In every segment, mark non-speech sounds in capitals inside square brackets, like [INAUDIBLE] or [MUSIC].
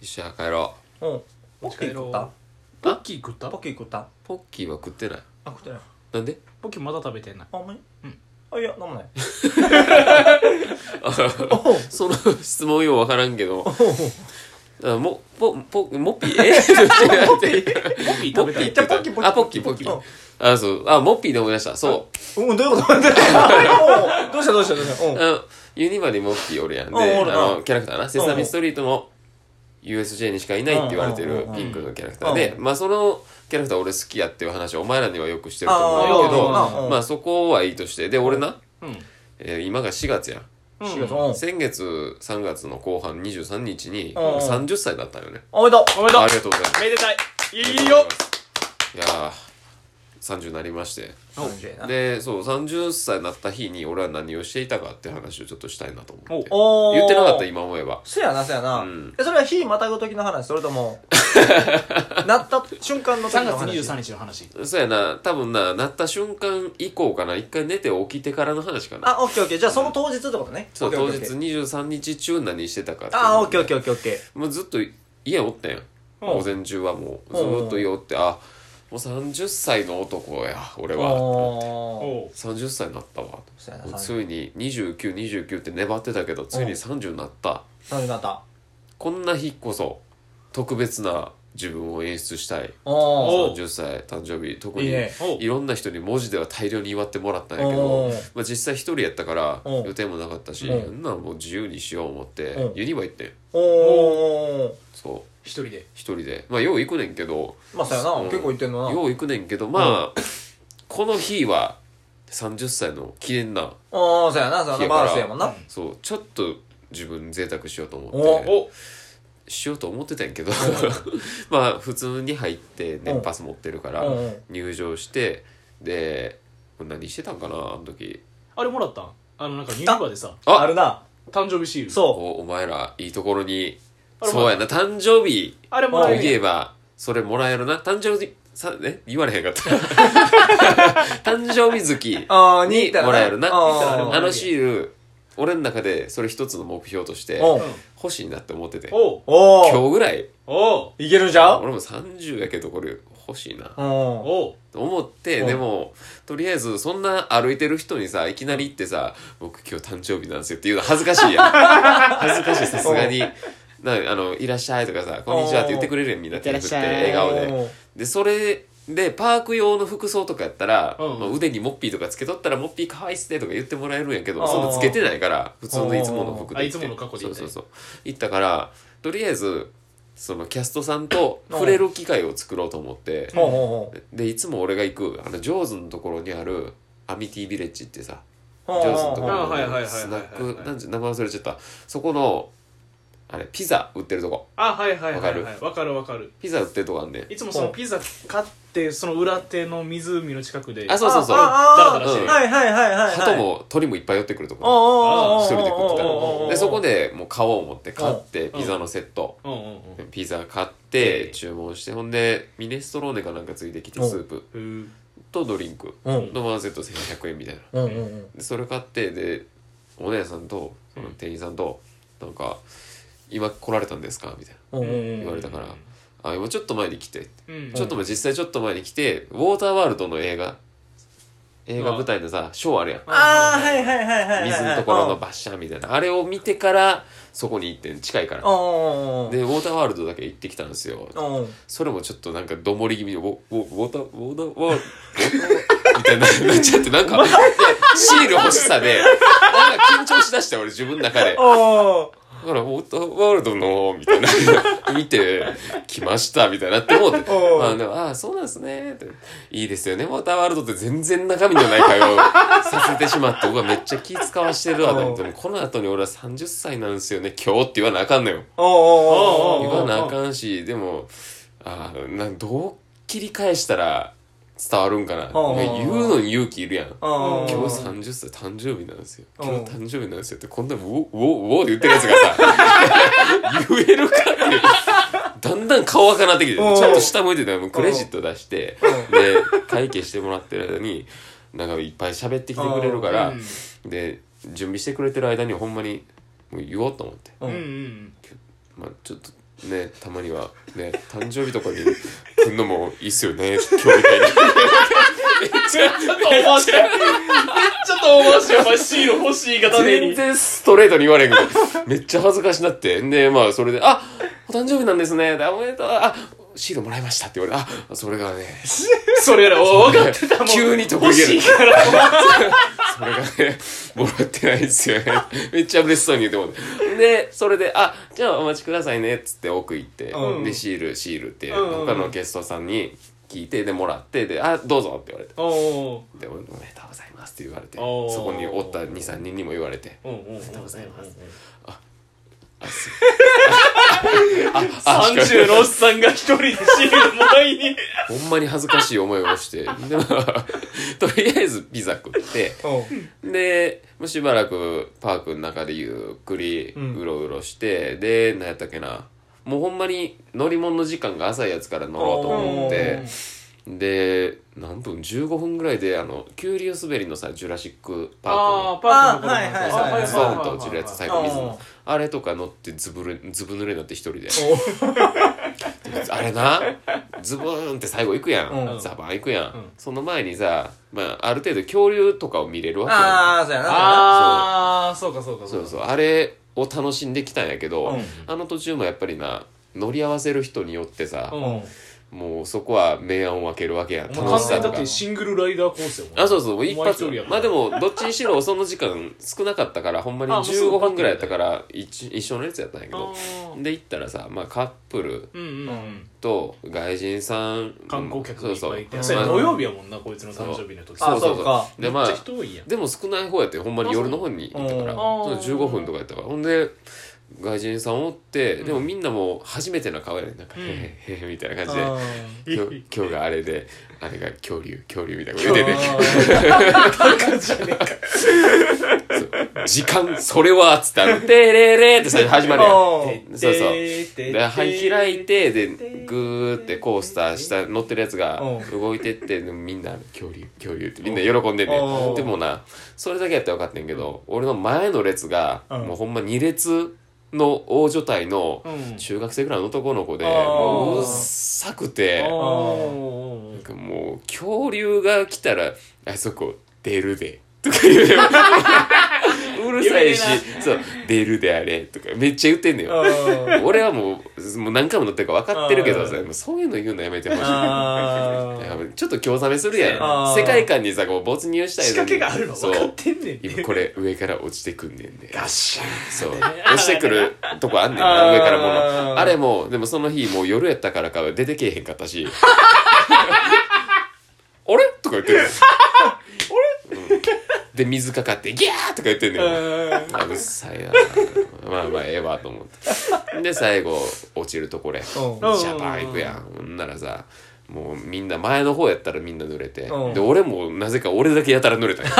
一緒や帰ろう。うん。ポッキー食った？ポッキー食った？ポッキー食った？ポッキーは食ってない。あ食ってない。なんで？ポッキーまだ食べてないあほんまに？うん。あいやなんもない。[LAUGHS] その質問ようわからんけど。おう。あもポポモッピー？え？違う違うポッキー食べたい。じゃあポッキーポッキー。あポッキーポッキうん。ーあそう。あモッピーで思い出した。そう。うん。どういうこと？[LAUGHS] どうした？どうした？どうした？うん。あのユニバにモッピーおるやんで。うんおるな。あのキャラクターな。セサミストリートの USJ にしかいないって言われてるピンクのキャラクター。でまあそのキャラクター俺好きやっていう話をお前らにはよくしてるとあ思うんだけどまあそこはいいとして。で俺なうん。えー今が4月やん。4月うん。先月3月の後半23日にうん。うん30歳だったよね。おめでとおめでとう。ありがとうございます。めでたい。いいよ。いやー30になりまして。うでそう30歳になった日に俺は何をしていたかって話をちょっとしたいなと思って。言ってなかった今思えば。そやなそやな、うん。えそれは日またぐ時の話？それとも [LAUGHS] なった瞬間の時3月の話23日の話。そうやな。多分ななった瞬間以降かな。一回寝て起きてからの話かな。あオッケーオッケー。じゃあその当日ってことね。そう当日オッケーオッケー。23日中何してたかってあオッケーオッケーオッケーオッケーもうずっと家おったやん。午前中はもうずう。んっと家おってあもう30歳の男や俺は。おー。おう。30歳になったわ。そうやなもうついに2929って粘ってたけどついに30になった。30になった。こんな日こそ特別な自分を演出したい。おー。お30歳誕生日特にいいね。おう。いろんな人に文字では大量に祝ってもらったんやけおどー、まあ、実際一人やったから予定もなかったしそんなんもう自由にしよう思ってユニバ行ってん。そう一人で。一人で。まあよう行くねんけど。まあそうやな、うん。結構言ってんのな。よう行くねんけど。まあこの日は30歳の記念なああそうやな。そうやな。バースやもんな。そう。ちょっと自分贅沢しようと思って。おしようと思ってたんやけど。[LAUGHS] まあ普通に入って年パス持ってるからうんうん。入場してで何してたんかなあの時。あれもらったん？あのなんかユニバでさああるな。誕生日シール。そおお前らいいところにそうやな。誕生日。とあれもらえるいえばそれもらえるな。誕生日さね言われへんかった。[LAUGHS] 誕生日月うああににもらえるな。あのシール俺の中でそれ一つの目標として欲しいなって思ってて。今日ぐらい。いけるんじゃう？俺も30やけどこれ欲しいな。と思ってう。んでもとりあえずそんな歩いてる人にさいきなり行ってさ「僕今日誕生日なんですよ」っていうの恥ずかしいやん。[LAUGHS] 恥ずかしいさすがになあの「いらっしゃい」とかさ「こんにちは」って言ってくれるやんみんな手振って笑顔で。でそれでパーク用の服装とかやったら、うん。まあ、腕にモッピーとかつけとったら「モッピー可愛いっすね」とか言ってもらえるんやけどそんなつけてないから普通のいつもの服で行ってあいつもの格好でそうそうそう。行ったからとりあえずそのキャストさんと触れる機会を作ろうと思ってでいつも俺が行くあのジョーズのところにあるアミティビレッジってさジョーズのところのスナックなんて名前忘れちゃった。そこのあれピザ売ってるとこ。あはいはいはいはい。わかる？わかるわかる。ピザ売ってるとこあんねん。いつもそのピザ買ってその裏手の湖の近くで。あそうそうそう。ああダラダラしてる。はいはいはいはいはい。鳩も鳥もいっぱい寄ってくるとこ。一人で食ってたら。でそこでもう買おう思って買ってん。ピザのセット。ピザ買って注文してほんでミネストローネかなんかついてきてスープ。とドリンク。うん。のワンセット1100円みたいな。それ買ってでお姉さんとその店員さんとなんか「今来られたんですか?」みたいな。言われたから「あ今ちょっと前に来て」うん。ちょっと前実際ちょっと前に来てウォーターワールドの映画映画舞台のさショーあるやん。ああはいはいはいはいはい水のところのバッシャーみたいな。あれを見てからそこに行ってん近いから。でウォーターワールドだけ行ってきたんですよ。おそれもちょっとなんかどもり気味にウォーターウォーターワールド？[LAUGHS] みたいになっちゃってなんか [LAUGHS] シール欲しさでなんか緊張しだして俺自分の中で。おだからウォーターワールドのみたいな [LAUGHS] 見て来ましたみたいなって思って [LAUGHS] まあでもああそうなんですねっていいですよね。ウォーターワールドって全然中身のない会話をさせてしまって僕はめっちゃ気使わしてるわ。と思っもこの後に俺は30歳なんですよね。今日って言わなあかんのよ。言わなあかんしでもああなんどう切り返したら伝わるんかな？言うのに勇気いるやん。お今日30歳誕生日なんですよ。うん今日誕生日なんですよってこんなウォウォウォって言ってるやつがさ言えるかってだんだん顔赤なってきてちうんょっと下向いてたクレジット出してで会計してもらってる間になんかいっぱい喋ってきてくれるからで準備してくれてる間にほんまにもう言おうと思ってまあちょっとねたまにはね誕生日とかに来んのもいいっすよね今日みたいにちょっと面白い。めっちゃと面白い。お前シール欲しいがために。全然ストレートに言われんけどめっちゃ恥ずかしなってでまあそれで「あお誕生日なんですねでおめでとうあシールもらいました」って言われて「あそれがね [LAUGHS] それやろ、お分かってたもん。急に得意げいから。それがね、もらってないんですよね。めっちゃ嬉しそうに言っても。で、それで、あ、じゃあお待ちくださいね、っつって奥行って、うんで、シール、シールって、うん他のゲストさんに聞いて、で、もらって、で、あ、どうぞって言われて。おで、おめでとうございますって言われて、そこにおった2、3人にも言われて、おうんうんうん。ありがとうございますあ、あ、す [LAUGHS] 30のおっさんが一人でシールもらいに。ほんまに恥ずかしい思いをして、で、まあ、とりあえずピザ食って、で、もうしばらくパークの中でゆっくりうろうろして、で、何やったっけな。もうほんまに乗り物の時間が浅いやつから乗ろうと思って、で、何分 ?15 分ぐらいで、あの、急流滑りのさ、ジュラシックパークのあー、パークのあはいはいはいさ、ズボンと落ちるやつ、最後水うんの。あれとか乗ってずぶる、ずぶ濡れになって一人で。あれな、ズブーンって最後行くやん。うんザバン行くやん。んその前にさ、まあ、ある程度恐竜とかを見れるわけああそうやなあー、そうかそうかか。そうそうあれを楽しんできたんやけど、うんあの途中もやっぱりな乗り合わせる人によってさ、うん。もうそこは明暗を分けるわけや楽しさとか。完全にだってシングルライダーコースやもん。あそうそうもう一お前発一人やから。まあでもどっちにしろその時間少なかったからほんまにあもうすぐ15分ぐらいやったから一一緒のやつやったんやけあどー。で行ったらさ、まあ、カップルうんうん。うん。と外人さん観光客がいっぱいいて。そうそれまあ土曜日やもんな、こいつの誕生日の時。あそうそう。そうか。でまあめっちゃ人多いやん。でも少ない方やってほんまに夜の方に行ったからあそうその15分とかやったから。ほんで外人さんおって、でもみんなもう初めての顔やねん。なんか、うん。へへへへみたいな感じであ今日今日があれであれが恐竜恐竜みたいな。こと言っててそう時間それはっつってあの「てれれ」って最初始まるやん。ー。そうそう。でではい開いてでグーってコースター下乗ってるやつがうん。動いてってみんな恐竜恐竜ってみんな喜んでんねうんんでもなそれだけやったら分かってんけど俺の前の列がうん。もうほんま2列の大所帯のうん。中学生ぐらいの男の子でもううっさくておなんかもう恐竜が来たら「あそこ出るで」とか言うるさいし「そう出るであれ」とかめっちゃ言ってんのよ。俺はもうもう何回も乗ってるから分かってるけどさそういうの言うのやめてほしい。ちょっと興ざめするやん。世界観にさこう没入したい仕掛けがあるの？分かってんねん。て今これ上から落ちてくんねんでガッシャン。そう。落ちてくるとこあんねんな上から物あれもでもその日もう夜やったからか出てけえへんかったし。[LAUGHS] あれ？とか言ってるで水かかってギャーとか言ってんねん。あうっさいなまあまあええわと思って。で最後落ちるとこれジうん。ャパン行くやん。ほんならさもうみんな前の方やったらみんな濡れて。うん。で俺もなぜか俺だけやたら濡れたんよ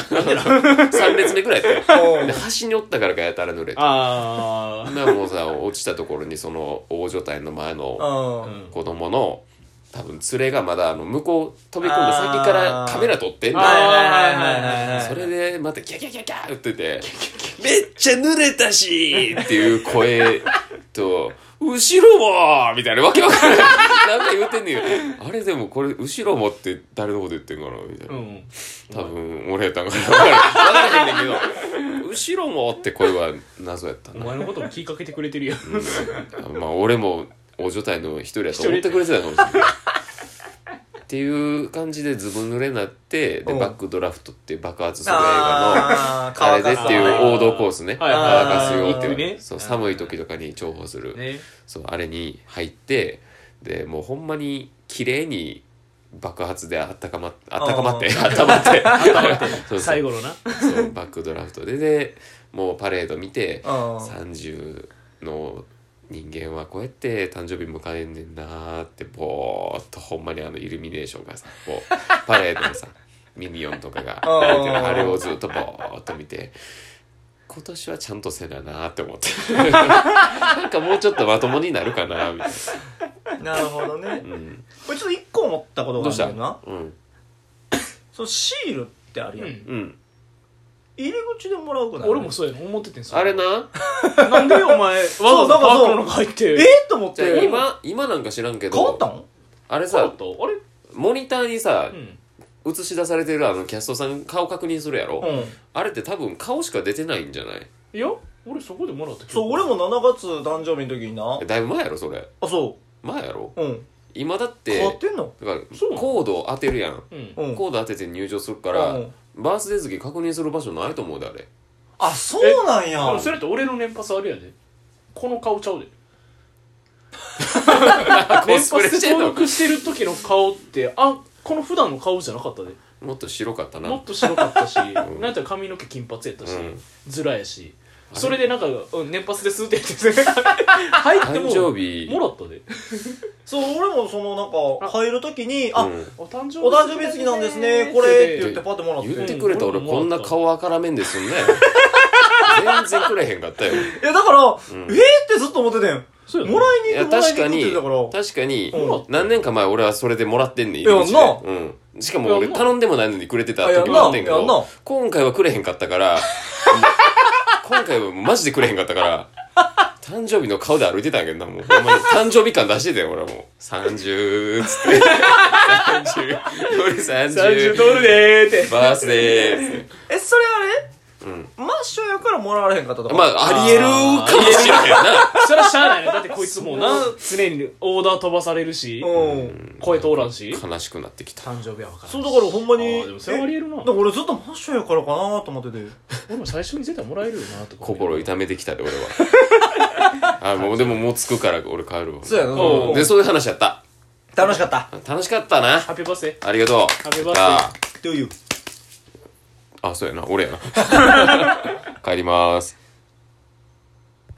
3 [LAUGHS] 列目くらいやったよで端におったからかやたら濡れてあほんならもうさ落ちたところにその大所帯の前のうん。子供の多分連れがまだあの向こう飛び込んだ先からカメラ撮ってんだそれでまたキャキャキャキャ言って。て「めっちゃ濡れたし!」っていう声と「後ろも!」みたいなわけわかんない。なんか言うてんねんよあれでもこれ後ろもって誰のこと言ってんかなみたいな、うん。多分俺やったんかな。分からへんねんけど。後ろもって声は謎やったな。お前のことも気かけてくれてるやん。まあ俺も大所帯の一人やと思ってくれてたかもしれない。っていう感じでズボン濡れになってでう。んバックドラフトっていう爆発する映画のあれでっていう王道コースね。はい乾かすよっていう。そう寒い時とかに重宝する。ね。そうあれに入ってでもうほんまに綺麗に爆発であったかまあったかまってうん [LAUGHS] あったまって。[LAUGHS] そう最後のな。そうバックドラフトで。でもうパレード見てうん30の人間はこうやって誕生日迎えんねんなーってぼーっとほんまにあのイルミネーションがさこうパレードのさ [LAUGHS] ミニオンとかがあれをずっとぼーっと見て今年はちゃんとせななーって思って。[LAUGHS] なんかもうちょっとまともになるかなみたいな。るほどね。な、うん、これちょっと一個思ったことどうしたがあるんだよな。うん。そのシールってあるやん。うん入り口でもらうくな。い俺もそうやね思っててんすよ。あれな？なんでお前 [LAUGHS] わざわざパークの中入って。えっと思っじゃあて今今なんか知らんけど。変わったん？あれさあれ？モニターにさうん。映し出されてるあのキャストさん顔確認するやろ、うん。あれって多分顔しか出てないんじゃない？いや俺そこでもらったけどそう俺も7月誕生日の時にな。だいぶ前やろそれ。あそ前やろ？ううん今だって変わってんの？だからそうなの？コードを当てるやん。うん。うんコード当てて入場するから、うん。バースデー月確認する場所ないと思うであれ。あそうなんや。それって俺の年パスあれやで。この顔ちゃうで。コ [LAUGHS] 年スプレしてんパスで登の録してる時の顔ってあこの普段の顔じゃなかったで。もっと白かったな。もっと白かったし [LAUGHS] なんやったら髪の毛金髪やったし、うん。ズラやしそれでなんか、うん、年パスですって言って [LAUGHS] 入っても誕生日。もらったで。[LAUGHS] そう俺もそのなんか入る時にあ、うん。お誕生お誕生日月なんですねこれって言ってパッてもらって言ってくれたら俺こんな顔あからめんですんね。全然くれへんかったよ。いやだから、ん。えーってずっと思っててん。そうやねもらいに行くもらい確かに。に行くって言ってたから。確かにうん。何年か前俺はそれでもらってんねんいやな。うん。しかも俺頼んでもないのにくれてた時もあってんけど今回はくれへんかったから [LAUGHS] 今回はマジでくれへんかったから [LAUGHS] 誕生日の顔で歩いてたんやけどなもう。ほんまに誕生日感出してたよ俺はも。う30っつって。30俺30 30ドルでーって。バースデーっつって。えそれあれ？うん。マッシュやからもらわれへんかったとか。まあありえるかもしれへんな。[LAUGHS] それはしゃあないね。だってこいつもうな常にオーダー飛ばされるしうん。声通らんし。悲しくなってきた。誕生日は分からんそうだからほんまにあーでもそれはありえるな。だから俺ずっとマッシュやからかなと思ってて。俺も最初に絶対もらえるよなとか心痛めてきたで俺は。[LAUGHS] あもうでももう着くから俺帰るわ。そうやな。うん。でそういう話やった。楽しかった。楽しかったな。ハッピーバースデーありがとう。ハッピーバースデー Do you? あそうやな。俺やな。[LAUGHS] 帰ります